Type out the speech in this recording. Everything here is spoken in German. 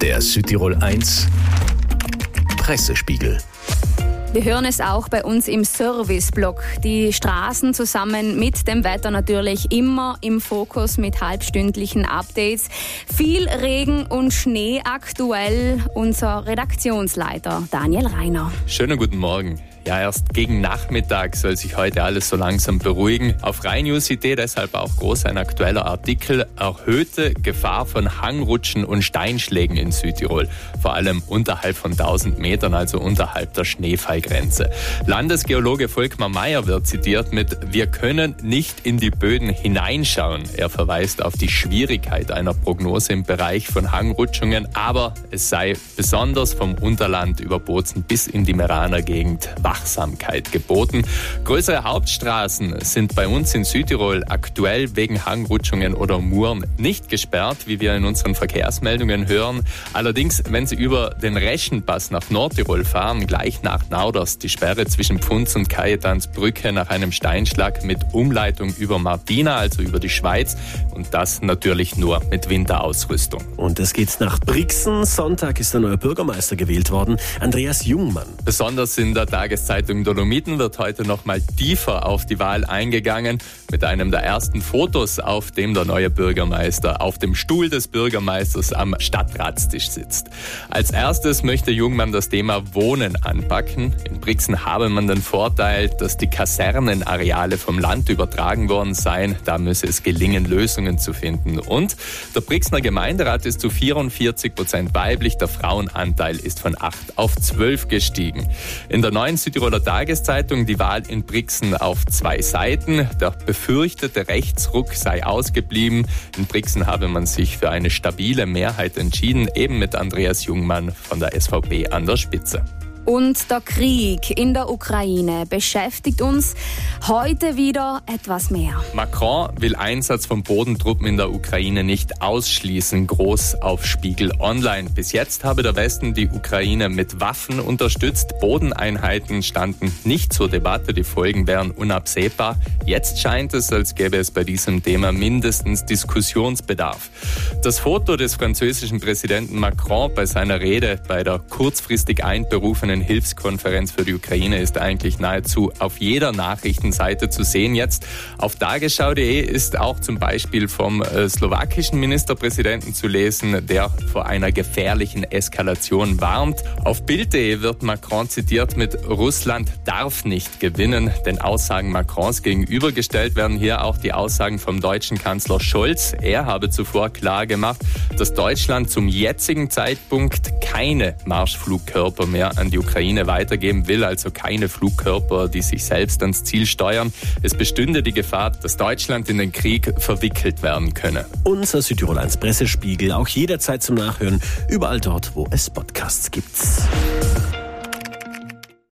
Der Südtirol 1 Pressespiegel. Wir hören es auch bei uns im Serviceblock. Die Straßen zusammen mit dem Wetter natürlich immer im Fokus mit halbstündlichen Updates. Viel Regen und Schnee aktuell. Unser Redaktionsleiter Daniel Reiner. Schönen guten Morgen. Ja, erst gegen Nachmittag soll sich heute alles so langsam beruhigen. Auf rheinnews.de deshalb auch groß ein aktueller Artikel. Erhöhte Gefahr von Hangrutschen und Steinschlägen in Südtirol. Vor allem unterhalb von 1000 Metern, also unterhalb der Schneefallgrenze. Landesgeologe Volkmar Meyer wird zitiert mit Wir können nicht in die Böden hineinschauen. Er verweist auf die Schwierigkeit einer Prognose im Bereich von Hangrutschungen, aber es sei besonders vom Unterland über Bozen bis in die Meraner Gegend Wachsamkeit geboten. Größere Hauptstraßen sind bei uns in Südtirol aktuell wegen Hangrutschungen oder Muren nicht gesperrt, wie wir in unseren Verkehrsmeldungen hören. Allerdings, wenn Sie über den Reschenpass nach Nordtirol fahren, gleich nach Nauders, die Sperre zwischen Pfunz und Kajetansbrücke nach einem Steinschlag mit Umleitung über Martina, also über die Schweiz. Und das natürlich nur mit Winterausrüstung. Und es geht nach Brixen. Sonntag ist der neue Bürgermeister gewählt worden, Andreas Jungmann. Besonders in der Tages Tageszeitung Dolomiten wird heute noch mal tiefer auf die Wahl eingegangen mit einem der ersten Fotos, auf dem der neue Bürgermeister auf dem Stuhl des Bürgermeisters am Stadtratstisch sitzt. Als erstes möchte Jungmann das Thema Wohnen anpacken. In Brixen habe man den Vorteil, dass die Kasernenareale vom Land übertragen worden seien. Da müsse es gelingen, Lösungen zu finden. Und der Brixner Gemeinderat ist zu 44 Prozent weiblich. Der Frauenanteil ist von 8 auf 12 gestiegen. In der neuen Südtiroler Tageszeitung die Wahl in Brixen auf zwei Seiten. Der befürchtete Rechtsruck sei ausgeblieben. In Brixen habe man sich für eine stabile Mehrheit entschieden, eben mit Andreas Jungmann von der SVP an der Spitze. Und der Krieg in der Ukraine beschäftigt uns heute wieder etwas mehr. Macron will Einsatz von Bodentruppen in der Ukraine nicht ausschließen, groß auf Spiegel Online. Bis jetzt habe der Westen die Ukraine mit Waffen unterstützt. Bodeneinheiten standen nicht zur Debatte, die Folgen wären unabsehbar. Jetzt scheint es, als gäbe es bei diesem Thema mindestens Diskussionsbedarf. Das Foto des französischen Präsidenten Macron bei seiner Rede bei der kurzfristig einberufenen angesprochenen Hilfskonferenz für die Ukraine ist eigentlich nahezu auf jeder Nachrichtenseite zu sehen. Jetzt auf tagesschau.de ist auch zum Beispiel vom äh, slowakischen Ministerpräsidenten zu lesen, der vor einer gefährlichen Eskalation warnt. Auf Bild.de wird Macron zitiert mit Russland darf nicht gewinnen. Den Aussagen Macrons gegenübergestellt werden hier auch die Aussagen vom deutschen Kanzler Scholz. Er habe zuvor klar gemacht, dass Deutschland zum jetzigen Zeitpunkt keine Marschflugkörper mehr an die Ukraine weitergeben will, also keine Flugkörper, die sich selbst ans Ziel steuern. Es bestünde die Gefahr, dass Deutschland in den Krieg verwickelt werden könne. Unser Südtirol 1 Pressespiegel auch jederzeit zum Nachhören, überall dort, wo es Podcasts gibt.